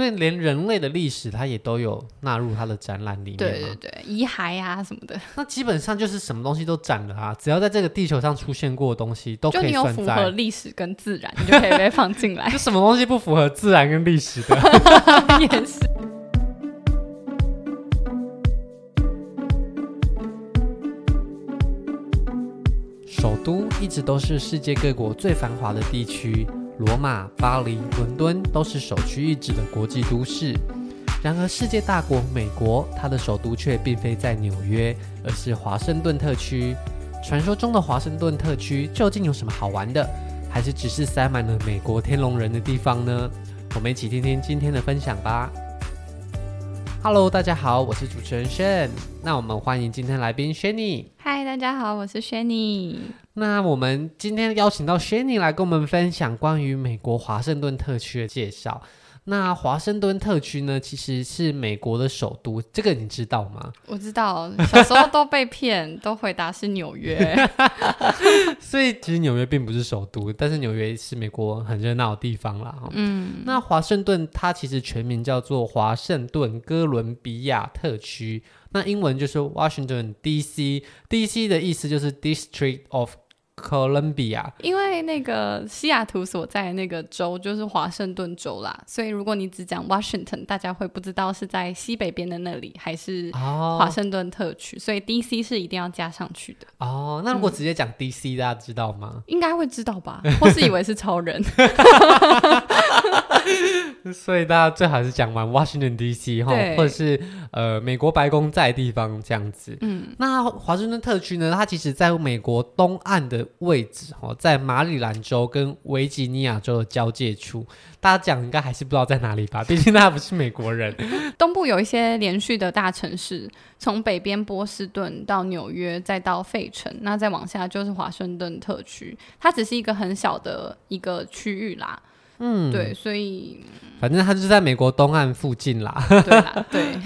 所以连人类的历史，它也都有纳入它的展览里面。对对对，遗骸啊什么的。那基本上就是什么东西都展了啊，只要在这个地球上出现过的东西，都可以算在。就你有符合历史跟自然，你就可以被放进来。就什么东西不符合自然跟历史的？也是。首都一直都是世界各国最繁华的地区。罗马、巴黎、伦敦都是首屈一指的国际都市。然而，世界大国美国，它的首都却并非在纽约，而是华盛顿特区。传说中的华盛顿特区究竟有什么好玩的？还是只是塞满了美国天龙人的地方呢？我们一起听听今天的分享吧。Hello，大家好，我是主持人 Shane。那我们欢迎今天来宾 Shanny。Hi，大家好，我是 Shanny。那我们今天邀请到 Shanny 来跟我们分享关于美国华盛顿特区的介绍。那华盛顿特区呢，其实是美国的首都，这个你知道吗？我知道，小时候都被骗，都回答是纽约。所以其实纽约并不是首都，但是纽约是美国很热闹的地方啦。嗯，那华盛顿它其实全名叫做华盛顿哥伦比亚特区，那英文就是 Washington DC，DC 的意思就是 District of。哥伦比亚，因为那个西雅图所在那个州就是华盛顿州啦，所以如果你只讲 Washington，大家会不知道是在西北边的那里还是华盛顿特区，哦，所以 DC 是一定要加上去的。哦，那如果直接讲 DC，嗯，大家知道吗？应该会知道吧，或是以为是超人。所以大家最好是讲完 Washington DC 哈，或者是呃美国白宫在的地方这样子。嗯，那华盛顿特区呢，它其实在美国东岸的位置哈，在马里兰州跟维吉尼亚州的交界处。大家讲应该还是不知道在哪里吧？毕竟大家不是美国人。东部有一些连续的大城市，从北边波士顿到纽约，再到费城，那再往下就是华盛顿特区。它只是一个很小的一个区域啦。嗯，对，所以反正它就是在美国东岸附近啦。对啦，对。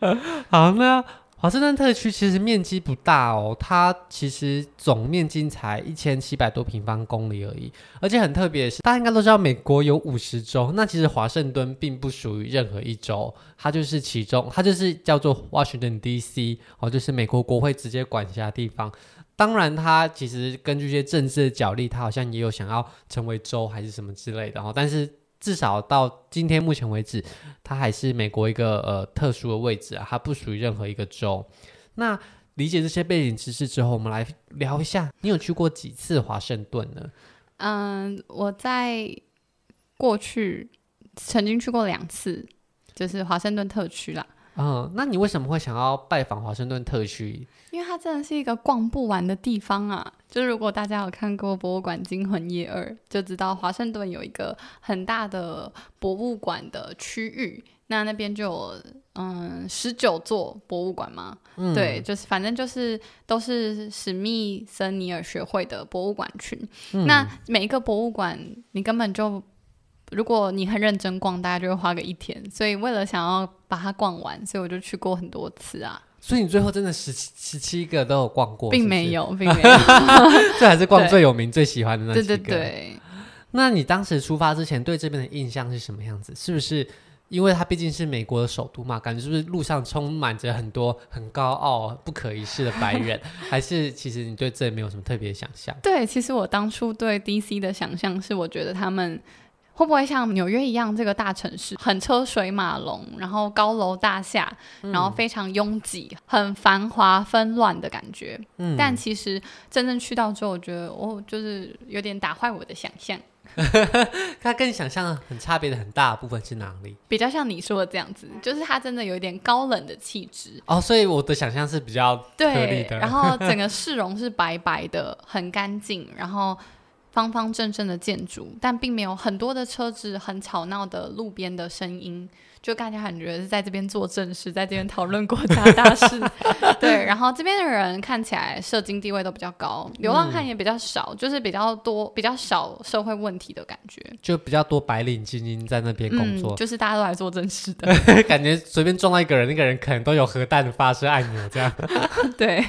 好，那华盛顿特区其实面积不大哦，它其实总面积才一千七百多平方公里而已。而且很特别的是，大家应该都知道美国有五十州，那其实华盛顿并不属于任何一州，它就是其中，它就是叫做 Washington DC 哦，就是美国国会直接管辖的地方。当然，他其实根据一些政治的角力，他好像也有想要成为州还是什么之类的哈。但是至少到今天目前为止，他还是美国一个呃特殊的位置啊，它不属于任何一个州。那理解这些背景知识之后，我们来聊一下，你有去过几次华盛顿呢？嗯，我在过去曾经去过两次，就是华盛顿特区啦。嗯，那你为什么会想要拜访华盛顿特区？因为它真的是一个逛不完的地方啊！就是如果大家有看过《博物馆惊魂夜二》，就知道华盛顿有一个很大的博物馆的区域，那那边就有嗯十九座博物馆嘛。嗯，对，就是反正就是都是史密森尼尔学会的博物馆群。嗯，那每一个博物馆，你根本就。如果你很认真逛，大概就会花个一天。所以为了想要把它逛完，所以我就去过很多次啊。所以你最后真的十七十七个都有逛过？并没有，并没有。这还是逛最有名、最喜欢的那几个。对对对。那你当时出发之前对这边的印象是什么样子？是不是因为它毕竟是美国的首都嘛？感觉是不是路上充满着很多很高傲、不可一世的白人？还是其实你对这里没有什么特别的想象？对，其实我当初对 DC 的想象是，我觉得他们。会不会像纽约一样，这个大城市很车水马龙，然后高楼大厦，然后非常拥挤，嗯、很繁华纷乱的感觉？嗯，但其实真正去到之后，我觉得哦，就是有点打坏我的想象。它跟你想象很差别的很大的部分是哪里？比较像你说的这样子，就是它真的有一点高冷的气质哦。所以我的想象是比较对，然后整个市容是白白的，很干净，然后。方方正正的建筑，但并没有很多的车子，很吵闹的路边的声音。就大家感觉是在这边做正事，在这边讨论国家大事，对。然后这边的人看起来社经地位都比较高，流浪汉也比较少，嗯，就是比较多比较少社会问题的感觉，就比较多白领精英在那边工作，嗯，就是大家都来做正事的，感觉随便撞到一个人，那个人可能都有核弹发射按钮这样。对，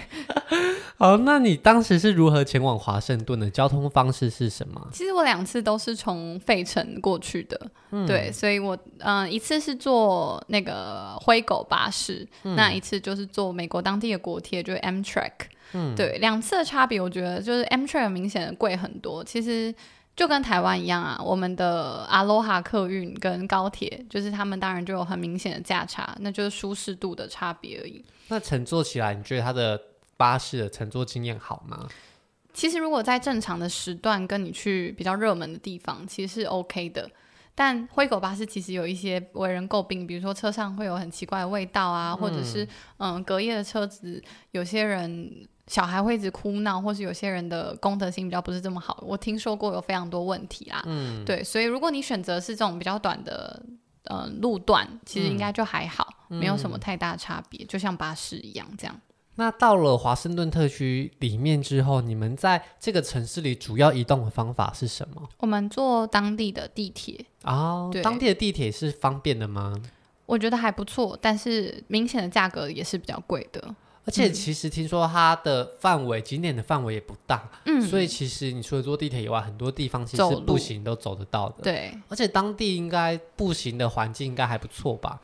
好，那你当时是如何前往华盛顿的？交通方式是什么？其实我两次都是从费城过去的，嗯、对，所以我嗯、呃、一次是坐那个灰狗巴士，嗯、那一次就是坐美国当地的国铁，就是 Amtrak。嗯，对，两次的差别，我觉得就是 Amtrak 明显的贵很多。其实就跟台湾一样啊，我们的 Aloha 客运跟高铁，就是他们当然就有很明显的价差，那就是舒适度的差别而已。那乘坐起来，你觉得它的巴士的乘坐经验好吗？其实如果在正常的时段跟你去比较热门的地方，其实是 OK 的。但灰狗巴士其实有一些为人诟病，比如说车上会有很奇怪的味道啊，嗯、或者是嗯隔夜的车子，有些人小孩会一直哭闹，或是有些人的公德心比较不是这么好。我听说过有非常多问题啦。嗯，对，所以如果你选择是这种比较短的嗯路段，其实应该就还好，嗯、没有什么太大差别，嗯、就像巴士一样这样。那到了华盛顿特区里面之后，你们在这个城市里主要移动的方法是什么？我们坐当地的地铁哦，当地的地铁是方便的吗？我觉得还不错，但是明显的价格也是比较贵的。而且其实听说它的范围，嗯、景点的范围也不大，嗯，所以其实你除了坐地铁以外，很多地方其实步行都走得到的。对，而且当地应该步行的环境应该还不错吧？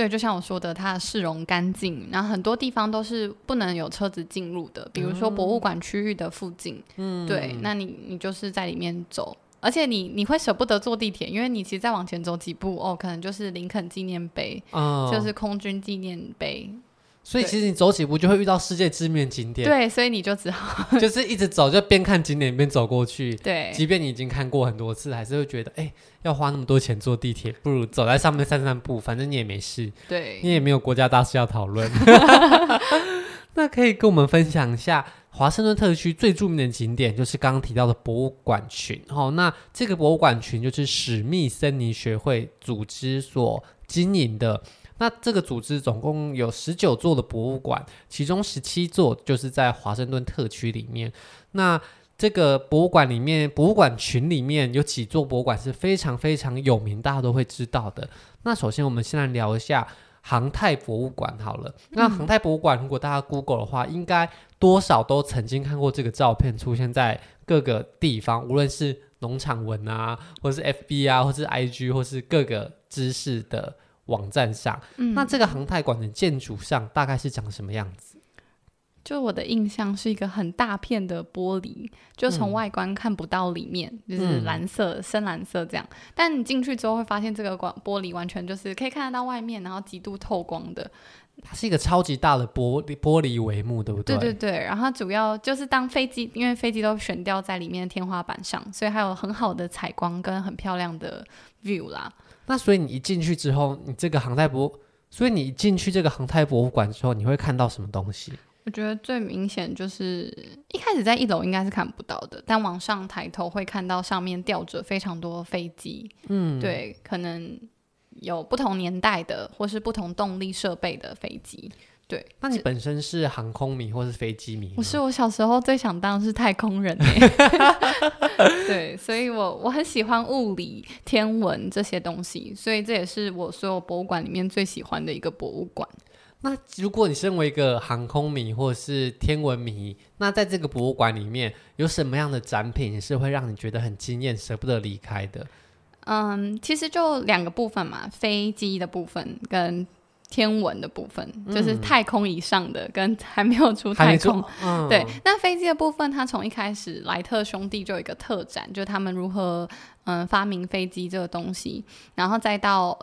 对，就像我说的，它的市容干净，然后很多地方都是不能有车子进入的，比如说博物馆区域的附近，嗯，对，那你你就是在里面走，而且你你会舍不得坐地铁，因为你其实再往前走几步，哦，可能就是林肯纪念碑，哦，就是空军纪念碑。所以其实你走几步就会遇到世界知名景点，对，所以你就只好 就是一直走，就边看景点边走过去。对，即便你已经看过很多次，还是会觉得，哎，要花那么多钱坐地铁，不如走在上面散散步，反正你也没事，对，你也没有国家大事要讨论。那可以跟我们分享一下华盛顿特区最著名的景点，就是刚刚提到的博物馆群。哦，那这个博物馆群就是史密森尼学会组织所经营的。那这个组织总共有十九座的博物馆，其中十七座就是在华盛顿特区里面。那这个博物馆里面，博物馆群里面有几座博物馆是非常非常有名，大家都会知道的。那首先，我们先来聊一下航太博物馆好了。那航太博物馆，如果大家 Google 的话，应该多少都曾经看过这个照片出现在各个地方，无论是农场文啊，或是 FB 啊，或是 IG，或是各个知识的。网站上，嗯、那这个航太馆的建筑上大概是长什么样子？就我的印象是一个很大片的玻璃，就从外观看不到里面，嗯、就是蓝色、嗯、深蓝色这样。但你进去之后会发现，这个管玻璃完全就是可以看得到外面，然后极度透光的。它是一个超级大的玻璃玻璃帷幕，对不对？对对对。然后主要就是当飞机，因为飞机都悬吊在里面的天花板上，所以还有很好的采光跟很漂亮的 view 啦。那所以你一进去之后，你这个航太博，所以你一进去这个航太博物馆之后，你会看到什么东西？我觉得最明显就是一开始在一楼应该是看不到的，但往上抬头会看到上面吊着非常多飞机。嗯，对，可能有不同年代的或是不同动力设备的飞机。对，那你本身是航空迷或是飞机迷？我是，我小时候最想当的是太空人。对，所以我我很喜欢物理、天文这些东西，所以这也是我所有博物馆里面最喜欢的一个博物馆。那如果你身为一个航空迷或是天文迷，那在这个博物馆里面有什么样的展品是会让你觉得很惊艳、舍不得离开的？嗯，其实就两个部分嘛，飞机的部分跟。天文的部分就是太空以上的，跟还没有出太空。嗯、对，那飞机的部分，它从一开始莱特兄弟就有一个特展，就是他们如何嗯发明飞机这个东西，然后再到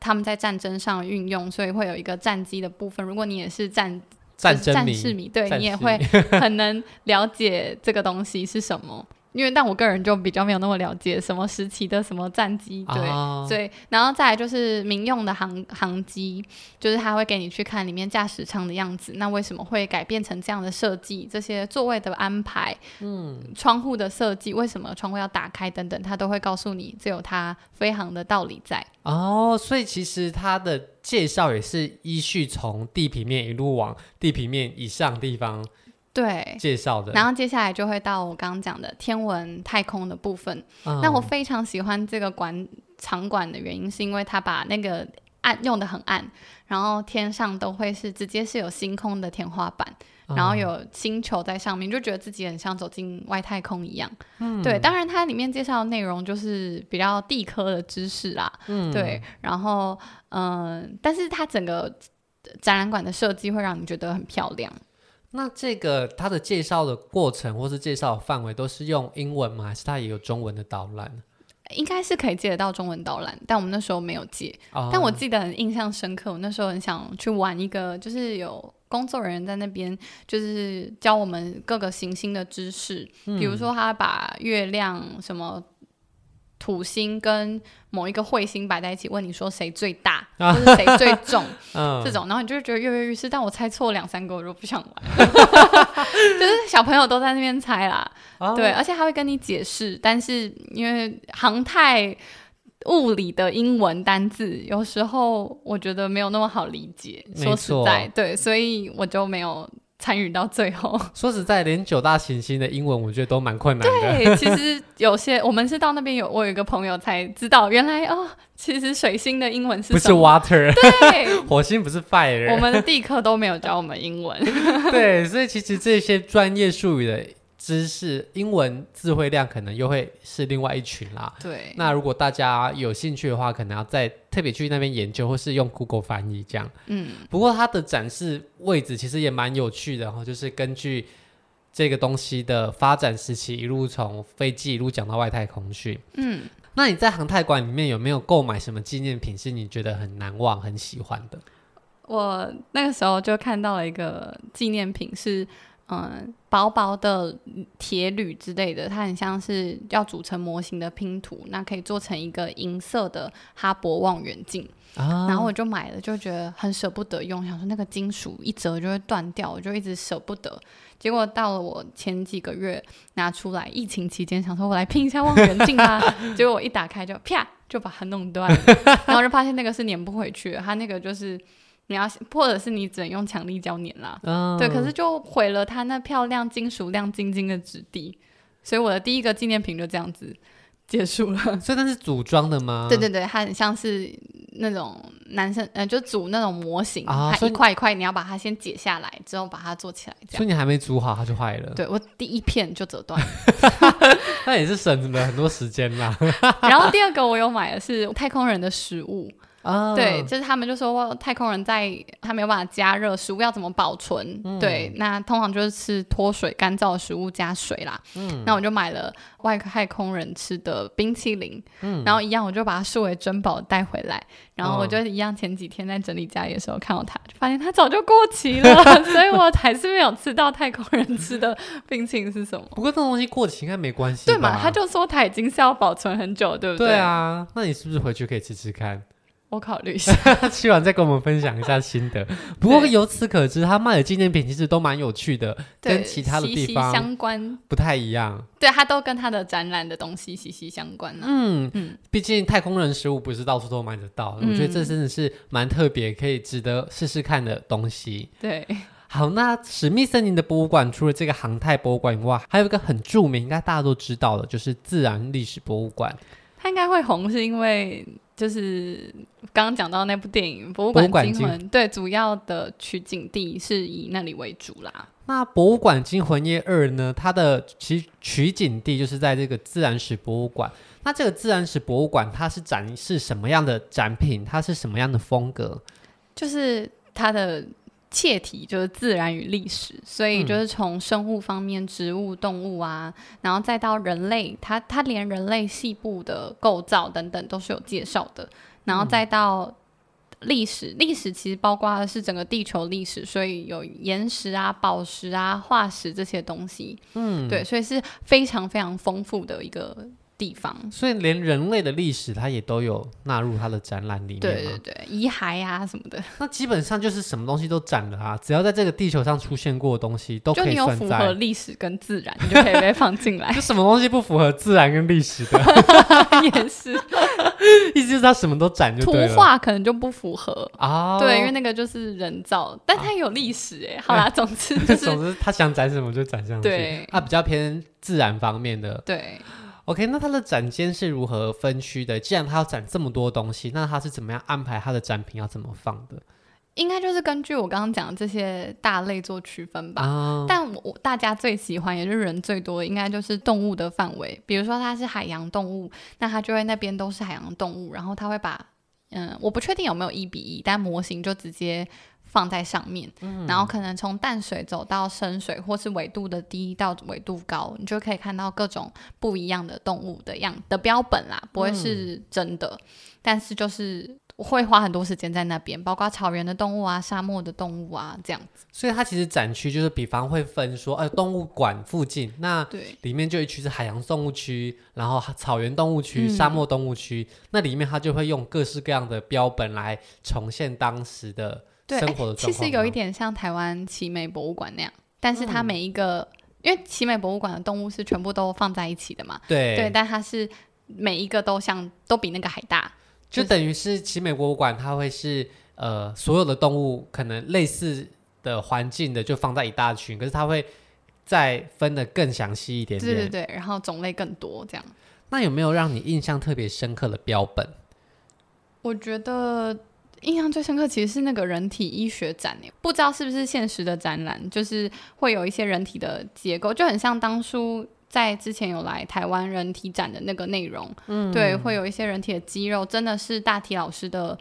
他们在战争上运用，所以会有一个战机的部分。如果你也是战战争战士迷，对你也会 很能了解这个东西是什么。因为，但我个人就比较没有那么了解什么时期的什么战机，对，哦、对，然后再来就是民用的航航机，就是他会给你去看里面驾驶舱的样子，那为什么会改变成这样的设计？这些座位的安排，嗯，窗户的设计，为什么窗户要打开等等，他都会告诉你，这有它飞航的道理在。哦，所以其实它的介绍也是依序从地平面一路往地平面以上地方。对，介绍的，然后接下来就会到我刚刚讲的天文太空的部分。嗯、那我非常喜欢这个馆场馆的原因，是因为它把那个暗，用的很暗，然后天上都会是直接是有星空的天花板。然后有星球在上面，就觉得自己很像走进外太空一样。嗯，对，当然它里面介绍的内容就是比较地科的知识啦。嗯，对，然后嗯、呃，但是它整个展览馆的设计会让你觉得很漂亮。那这个它的介绍的过程或是介绍范围都是用英文吗？还是它也有中文的导览？应该是可以借得到中文导览，但我们那时候没有借。哦、但我记得很印象深刻，我那时候很想去玩一个，就是有工作人员在那边，就是教我们各个行星的知识，嗯、比如说他把月亮什么。土星跟某一个彗星摆在一起，问你说谁最大，或是谁最重，啊、这种，然后你就会觉得跃跃欲试。但我猜错两三个，我就不想玩。就是小朋友都在那边猜啦，啊、对，而且他会跟你解释，但是因为航太物理的英文单字，有时候我觉得没有那么好理解。说实在，对，所以我就没有。参与到最后，说实在，连九大行星的英文，我觉得都蛮困难的。对，其实有些我们是到那边有，我有一个朋友才知道，原来哦，其实水星的英文是？不是 water，对，火星不是 fire。我们的地课都没有教我们英文。对，所以其实这些专业术语的。知识英文智慧量可能又会是另外一群啦。对，那如果大家有兴趣的话，可能要再特别去那边研究，或是用 Google 翻译这样。嗯，不过它的展示位置其实也蛮有趣的哈，就是根据这个东西的发展时期，一路从飞机一路讲到外太空去。嗯，那你在航太馆里面有没有购买什么纪念品是你觉得很难忘、很喜欢的？我那个时候就看到了一个纪念品是。嗯，薄薄的铁铝之类的，它很像是要组成模型的拼图，那可以做成一个银色的哈勃望远镜。啊、然后我就买了，就觉得很舍不得用，想说那个金属一折就会断掉，我就一直舍不得。结果到了我前几个月拿出来，疫情期间想说我来拼一下望远镜吧，结果我一打开就啪就把它弄断了，然后就发现那个是粘不回去的，它那个就是。你要，或者是你只能用强力胶粘啦。嗯，对，可是就毁了它那漂亮金属亮晶晶的质地，所以我的第一个纪念品就这样子结束了。所以它是组装的吗？对对对，它很像是那种男生，呃，就组那种模型，啊、它一块一块，你要把它先解下来，之后把它做起来。所以你还没组好，它就坏了。对，我第一片就折断了，那也是省了很多时间啦。然后第二个我有买的是太空人的食物。Uh, 对，就是他们就说太空人在他没有办法加热食物要怎么保存？嗯、对，那通常就是吃脱水干燥的食物加水啦。嗯，那我就买了外太空人吃的冰淇淋，嗯，然后一样我就把它视为珍宝带回来。然后我就一样前几天在整理家里的时候看到它，就发现它早就过期了，所以我还是没有吃到太空人吃的冰淇淋是什么。不过这东西过期应该没关系，对嘛？他就说他已经是要保存很久，对不对？对啊，那你是不是回去可以吃吃看？我考虑一下，吃完再跟我们分享一下心得。不过由此可知，他卖的纪念品其实都蛮有趣的，跟其他的地方相关不太一样。对，它都跟它的展览的东西息息相关啊。嗯嗯，毕竟太空人食物不是到处都买得到，我觉得这真的是蛮特别，可以值得试试看的东西。对，好，那史密森林的博物馆除了这个航太博物馆以外，还有一个很著名，应该大家都知道的，就是自然历史博物馆。它应该会红，是因为。就是刚刚讲到那部电影《博物馆惊魂》，对，主要的取景地是以那里为主啦。那《博物馆惊魂夜二》呢？它的其取景地就是在这个自然史博物馆。那这个自然史博物馆，它是展示什么样的展品？它是什么样的风格？就是它的。切题就是自然与历史，所以就是从生物方面，植物、动物啊，然后再到人类，它它连人类细部的构造等等都是有介绍的，然后再到历史，历史其实包括的是整个地球历史，所以有岩石啊、宝石啊、化石这些东西，嗯，对，所以是非常非常丰富的一个。地方，所以连人类的历史，它也都有纳入它的展览里面。对对对，遗骸啊什么的。那基本上就是什么东西都展了啊，只要在这个地球上出现过的东西，都可以算在。就你有符合历史跟自然，你就可以被放进来。就什么东西不符合自然跟历史的，也是。意思就是它什么都展就。图画可能就不符合啊，对，因为那个就是人造，但它有历史哎。好啦，总之就是，总之他想展什么就展什么。对，它比较偏自然方面的。对。OK，那它的展间是如何分区的？既然它要展这么多东西，那它是怎么样安排它的展品要怎么放的？应该就是根据我刚刚讲的这些大类做区分吧。啊、但我我大家最喜欢，也就是人最多，应该就是动物的范围。比如说它是海洋动物，那它就会那边都是海洋动物，然后它会把嗯，我不确定有没有一比一，但模型就直接放在上面。嗯、然后可能从淡水走到深水，或是纬度的低到纬度高，你就可以看到各种不一样的动物的样的标本啦，不会是真的，嗯、但是就是。我会花很多时间在那边，包括草原的动物啊、沙漠的动物啊这样子。所以它其实展区就是，比方会分说，呃，动物馆附近那对里面就一区是海洋动物区，然后草原动物区、沙漠动物区，嗯、那里面它就会用各式各样的标本来重现当时的生活的状况。其实有一点像台湾奇美博物馆那样，但是它每一个，嗯、因为奇美博物馆的动物是全部都放在一起的嘛，对对，但它是每一个都像都比那个还大。就等于是奇美博物馆，它会是呃所有的动物可能类似的环境的就放在一大群，可是它会再分的更详细一点点。对对对，然后种类更多这样。那有没有让你印象特别深刻的标本？我觉得印象最深刻其实是那个人体医学展，不知道是不是现实的展览，就是会有一些人体的结构，就很像当初。在之前有来台湾人体展的那个内容，嗯，对，会有一些人体的肌肉，真的是大体老师的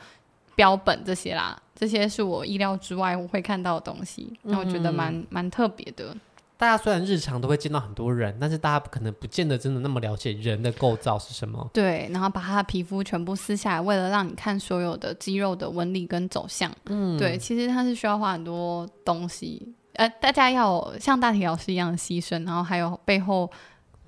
标本这些啦，这些是我意料之外我会看到的东西，那我觉得蛮蛮特别的。大家虽然日常都会见到很多人，但是大家可能不见得真的那么了解人的构造是什么。对，然后把他的皮肤全部撕下来，为了让你看所有的肌肉的纹理跟走向，嗯，对，其实它是需要花很多东西。呃，大家要像大体老师一样的牺牲，然后还有背后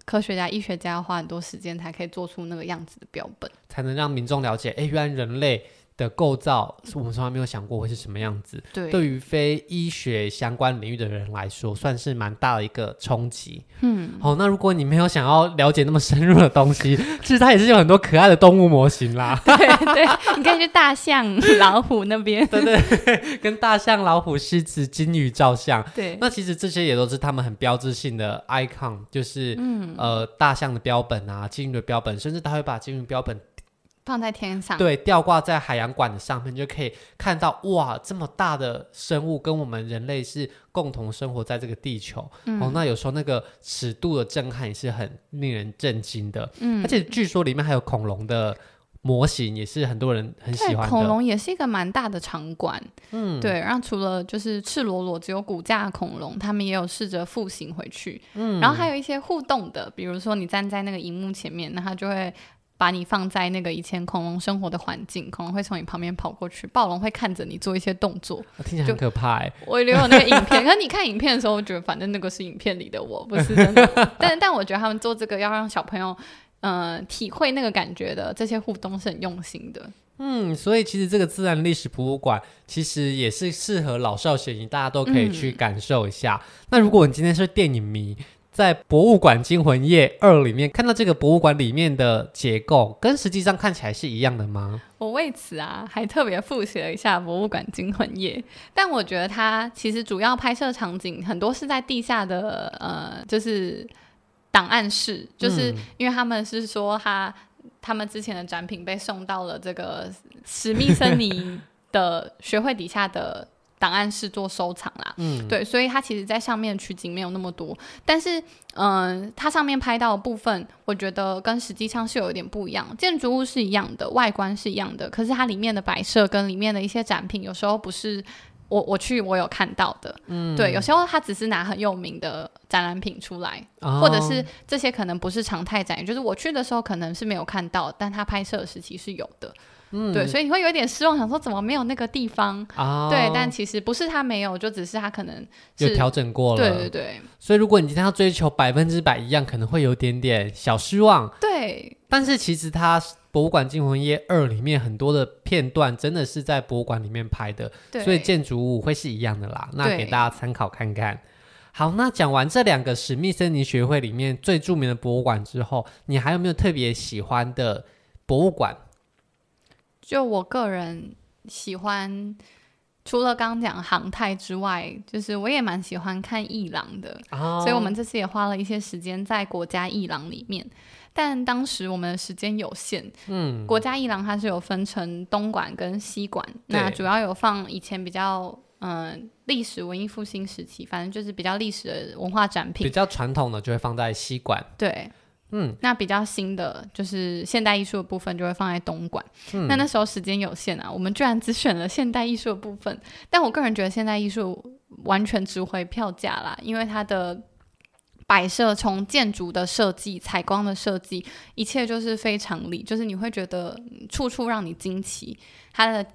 科学家、医学家要花很多时间才可以做出那个样子的标本，才能让民众了解，哎，原来人类。的构造是我们从来没有想过会是什么样子。对，对于非医学相关领域的人来说，算是蛮大的一个冲击。嗯，好、哦，那如果你没有想要了解那么深入的东西，其实它也是有很多可爱的动物模型啦。对对，你可以去大象、老虎那边，对对，跟大象、老虎、狮子、金鱼照相。对，那其实这些也都是他们很标志性的 icon，就是、嗯、呃大象的标本啊，金鱼的标本，甚至他会把金鱼标本。放在天上，对，吊挂在海洋馆的上面，就可以看到哇，这么大的生物跟我们人类是共同生活在这个地球。嗯、哦，那有时候那个尺度的震撼也是很令人震惊的。嗯，而且据说里面还有恐龙的模型，也是很多人很喜欢的。恐龙也是一个蛮大的场馆。嗯，对。然后除了就是赤裸裸只有骨架的恐龙，他们也有试着复形回去。嗯，然后还有一些互动的，比如说你站在那个荧幕前面，那它就会。把你放在那个以前恐龙生活的环境，恐龙会从你旁边跑过去，暴龙会看着你做一些动作，听起来很可怕哎。我留有那个影片，可是你看影片的时候，我觉得反正那个是影片里的我，不是真的。但但我觉得他们做这个要让小朋友，呃，体会那个感觉的，这些互动是很用心的。嗯，所以其实这个自然历史博物馆其实也是适合老少咸宜，大家都可以去感受一下。嗯、那如果你今天是电影迷，在《博物馆惊魂夜二》里面看到这个博物馆里面的结构，跟实际上看起来是一样的吗？我为此啊，还特别复习了一下《博物馆惊魂夜》，但我觉得它其实主要拍摄场景很多是在地下的，呃，就是档案室，就是因为他们是说他他们之前的展品被送到了这个史密森尼的学会底下的。档案室做收藏啦，嗯，对，所以它其实在上面取景没有那么多，但是，嗯、呃，它上面拍到的部分，我觉得跟实际上是有一点不一样。建筑物是一样的，外观是一样的，可是它里面的摆设跟里面的一些展品，有时候不是我我去我有看到的，嗯，对，有时候它只是拿很有名的展览品出来，哦、或者是这些可能不是常态展，就是我去的时候可能是没有看到，但它拍摄的时期是有的。嗯，对，所以你会有点失望，想说怎么没有那个地方？啊、对，但其实不是他没有，就只是他可能有调整过了。对对对。所以如果你今天要追求百分之百一样，可能会有点点小失望。对。但是其实它《博物馆惊魂夜二》里面很多的片段真的是在博物馆里面拍的，对所以建筑物会是一样的啦。那给大家参考看看。好，那讲完这两个史密森尼学会里面最著名的博物馆之后，你还有没有特别喜欢的博物馆？就我个人喜欢除了刚刚讲航太之外，就是我也蛮喜欢看艺廊的，哦、所以我们这次也花了一些时间在国家艺廊里面。但当时我们的时间有限，嗯，国家艺廊它是有分成东馆跟西馆，那主要有放以前比较嗯历史文艺复兴时期，反正就是比较历史的文化展品，比较传统的就会放在西馆，对。嗯，那比较新的就是现代艺术的部分，就会放在东莞。嗯，那那时候时间有限啊，我们居然只选了现代艺术的部分。但我个人觉得现代艺术完全值回票价啦，因为它的摆设从建筑的设计、采光的设计，一切就是非常理，就是你会觉得处处让你惊奇。它的。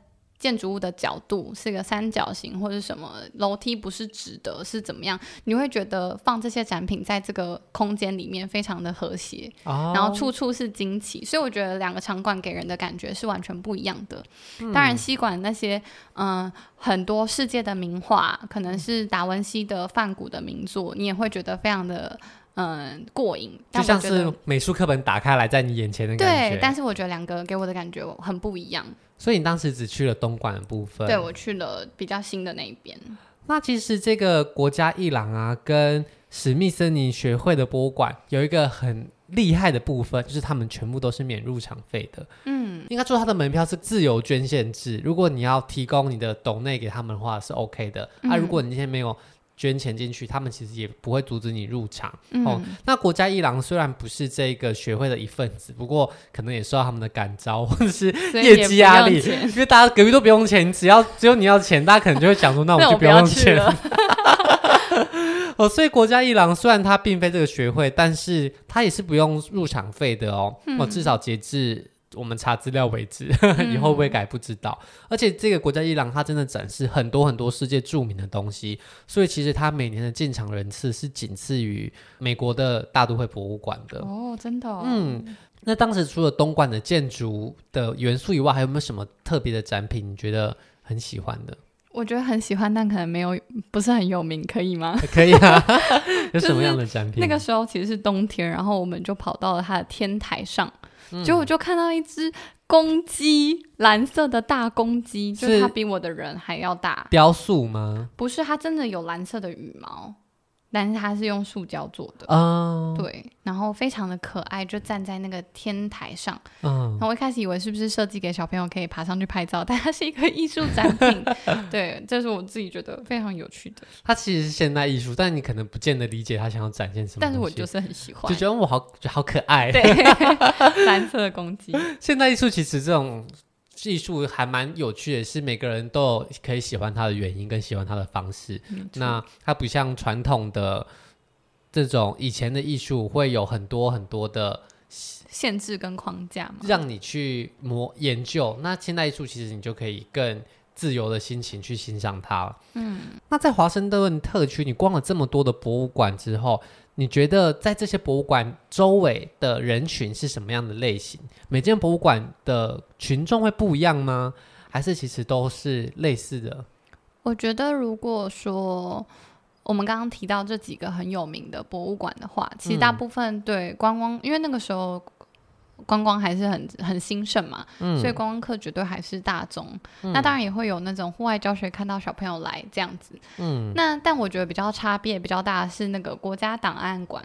建筑物的角度是个三角形或者什么，楼梯不是直的，是怎么样？你会觉得放这些展品在这个空间里面非常的和谐，哦、然后处处是惊奇，所以我觉得两个场馆给人的感觉是完全不一样的。嗯、当然，西馆那些嗯、呃、很多世界的名画，可能是达文西的梵谷的名作，你也会觉得非常的。嗯，过瘾，就像是美术课本打开来在你眼前的感觉。对，但是我觉得两个给我的感觉很不一样。所以你当时只去了东莞的部分？对，我去了比较新的那一边。那其实这个国家艺廊啊，跟史密森尼学会的博物馆有一个很厉害的部分，就是他们全部都是免入场费的。嗯，应该说他的门票是自由捐献制，如果你要提供你的斗内给他们的话是 OK 的。嗯、啊，如果你今天没有。捐钱进去，他们其实也不会阻止你入场。嗯、哦，那国家一郎虽然不是这个学会的一份子，不过可能也受到他们的感召或者是业绩压力，因为大家隔壁都不用钱，只要只有你要钱，大家可能就会想说，那我就不用钱。哦，所以国家一郎虽然他并非这个学会，但是他也是不用入场费的哦。嗯、哦，至少截至。我们查资料为止，以后会改不知道。嗯、而且这个国家伊朗它真的展示很多很多世界著名的东西，所以其实它每年的进场人次是仅次于美国的大都会博物馆的。哦，真的、哦。嗯，那当时除了东莞的建筑的元素以外，还有没有什么特别的展品你觉得很喜欢的？我觉得很喜欢，但可能没有，不是很有名，可以吗？可以啊。有什么样的展品？那个时候其实是冬天，然后我们就跑到了它的天台上。结果我就看到一只公鸡，蓝色的大公鸡，就是它比我的人还要大。雕塑吗？不是，它真的有蓝色的羽毛。但是它是用塑胶做的，嗯，对，然后非常的可爱，就站在那个天台上，嗯，然后我一开始以为是不是设计给小朋友可以爬上去拍照，但它是一个艺术展品，对，这是我自己觉得非常有趣的。它其实是现代艺术，但你可能不见得理解它想要展现什么，但是我就是很喜欢，就觉得我好，好可爱，对，蓝色的公鸡。现代艺术其实这种。技术还蛮有趣的，是每个人都有可以喜欢它的原因跟喜欢它的方式。嗯、那它不像传统的这种以前的艺术，会有很多很多的限制跟框架嘛，让你去磨研究。那现代艺术其实你就可以更自由的心情去欣赏它。嗯，那在华盛顿特区，你逛了这么多的博物馆之后，你觉得在这些博物馆周围的人群是什么样的类型？每间博物馆的群众会不一样吗？还是其实都是类似的？我觉得，如果说我们刚刚提到这几个很有名的博物馆的话，其实大部分对观光，嗯、因为那个时候。观光还是很很兴盛嘛，嗯、所以观光客绝对还是大众。嗯、那当然也会有那种户外教学，看到小朋友来这样子。嗯，那但我觉得比较差别比较大的是那个国家档案馆。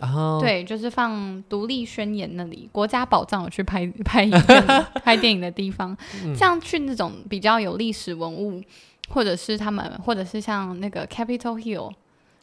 哦，对，就是放独立宣言那里，国家宝藏，我去拍 拍影片拍电影的地方。嗯、像去那种比较有历史文物，或者是他们，或者是像那个 Capitol Hill。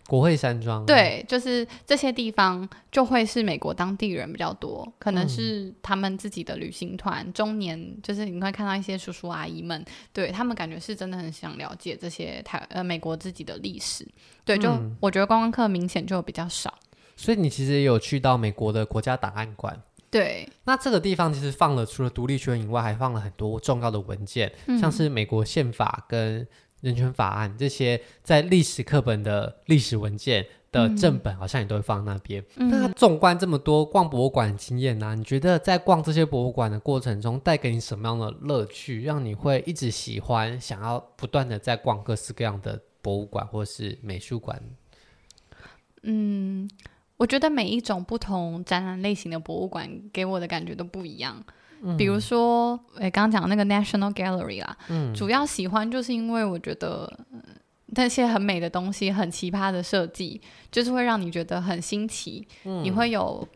国会山庄，对，就是这些地方就会是美国当地人比较多，可能是他们自己的旅行团，嗯、中年就是你会看到一些叔叔阿姨们，对他们感觉是真的很想了解这些台呃美国自己的历史，对，就、嗯、我觉得观光客明显就比较少。所以你其实也有去到美国的国家档案馆，对，那这个地方其实放了除了独立宣言以外，还放了很多重要的文件，嗯、像是美国宪法跟。人权法案这些在历史课本的历史文件的正本，好像也都会放在那边。嗯、那纵观这么多逛博物馆的经验呢、啊，你觉得在逛这些博物馆的过程中，带给你什么样的乐趣，让你会一直喜欢，想要不断的在逛各式各样的博物馆或是美术馆？嗯，我觉得每一种不同展览类型的博物馆给我的感觉都不一样。比如说，诶，刚刚讲的那个 National Gallery 啦，嗯，主要喜欢就是因为我觉得那些很美的东西、很奇葩的设计，就是会让你觉得很新奇，嗯，你会有。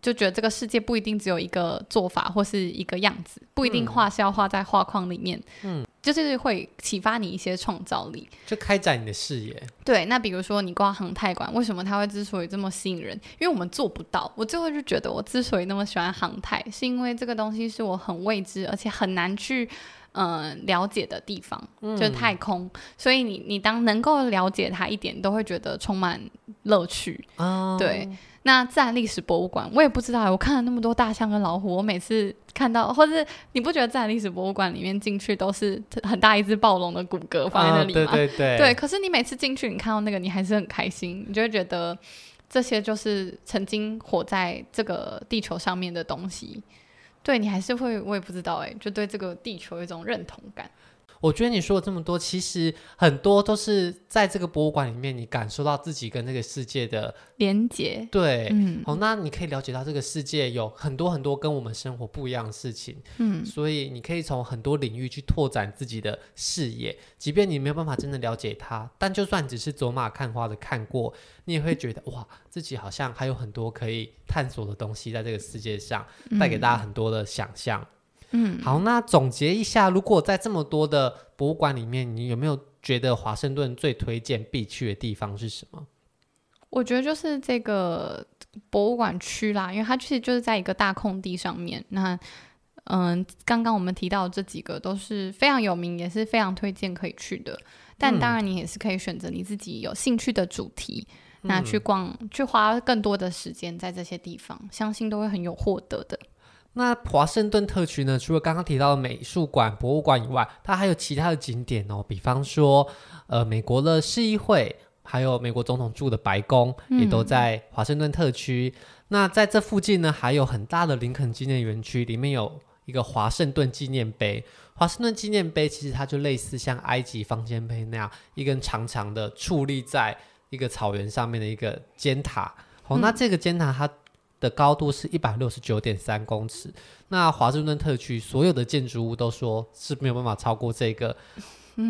就觉得这个世界不一定只有一个做法或是一个样子，不一定画是要画在画框里面，嗯，就是会启发你一些创造力，就开展你的视野。对，那比如说你逛航太馆，为什么它会之所以这么吸引人？因为我们做不到。我最后就觉得，我之所以那么喜欢航太，是因为这个东西是我很未知，而且很难去嗯、呃、了解的地方，就是太空。嗯、所以你你当能够了解它一点，都会觉得充满乐趣。哦，对。那自然历史博物馆，我也不知道。我看了那么多大象跟老虎，我每次看到，或是你不觉得自然历史博物馆里面进去都是很大一只暴龙的骨骼放在那里吗？哦、对对对。对，可是你每次进去，你看到那个，你还是很开心，你就会觉得这些就是曾经活在这个地球上面的东西。对，你还是会，我也不知道哎，就对这个地球有一种认同感。我觉得你说了这么多，其实很多都是在这个博物馆里面，你感受到自己跟这个世界的连接。对，嗯，好，那你可以了解到这个世界有很多很多跟我们生活不一样的事情，嗯，所以你可以从很多领域去拓展自己的视野。即便你没有办法真的了解它，但就算只是走马看花的看过，你也会觉得哇，自己好像还有很多可以探索的东西在这个世界上，带给大家很多的想象。嗯嗯，好，那总结一下，如果在这么多的博物馆里面，你有没有觉得华盛顿最推荐必去的地方是什么？我觉得就是这个博物馆区啦，因为它其实就是在一个大空地上面。那，嗯，刚刚我们提到这几个都是非常有名，也是非常推荐可以去的。但当然，你也是可以选择你自己有兴趣的主题，嗯、那去逛，去花更多的时间在这些地方，相信都会很有获得的。那华盛顿特区呢？除了刚刚提到的美术馆、博物馆以外，它还有其他的景点哦。比方说，呃，美国的市议会，还有美国总统住的白宫，也都在华盛顿特区。嗯、那在这附近呢，还有很大的林肯纪念园区，里面有一个华盛顿纪念碑。华盛顿纪念碑其实它就类似像埃及方尖碑那样，一根长长的矗立在一个草原上面的一个尖塔。好、哦，嗯、那这个尖塔它。的高度是一百六十九点三公尺。那华盛顿特区所有的建筑物都说是没有办法超过这个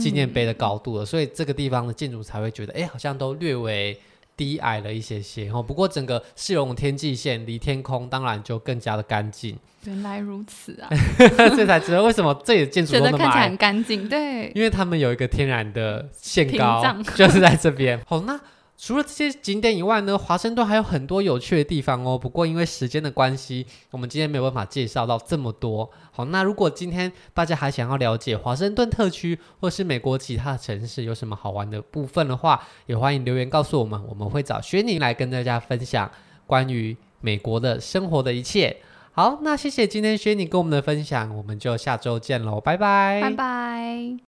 纪念碑的高度的，嗯、所以这个地方的建筑才会觉得，哎，好像都略微低矮了一些些。哦，不过整个市容天际线离天空当然就更加的干净。原来如此啊！这才知道为什么这里的建筑都那么，看起来很干净。对，因为他们有一个天然的限高，就是在这边。好，那。除了这些景点以外呢，华盛顿还有很多有趣的地方哦。不过因为时间的关系，我们今天没有办法介绍到这么多。好，那如果今天大家还想要了解华盛顿特区或是美国其他城市有什么好玩的部分的话，也欢迎留言告诉我们，我们会找薛宁来跟大家分享关于美国的生活的一切。好，那谢谢今天薛宁跟我们的分享，我们就下周见喽，拜拜，拜拜。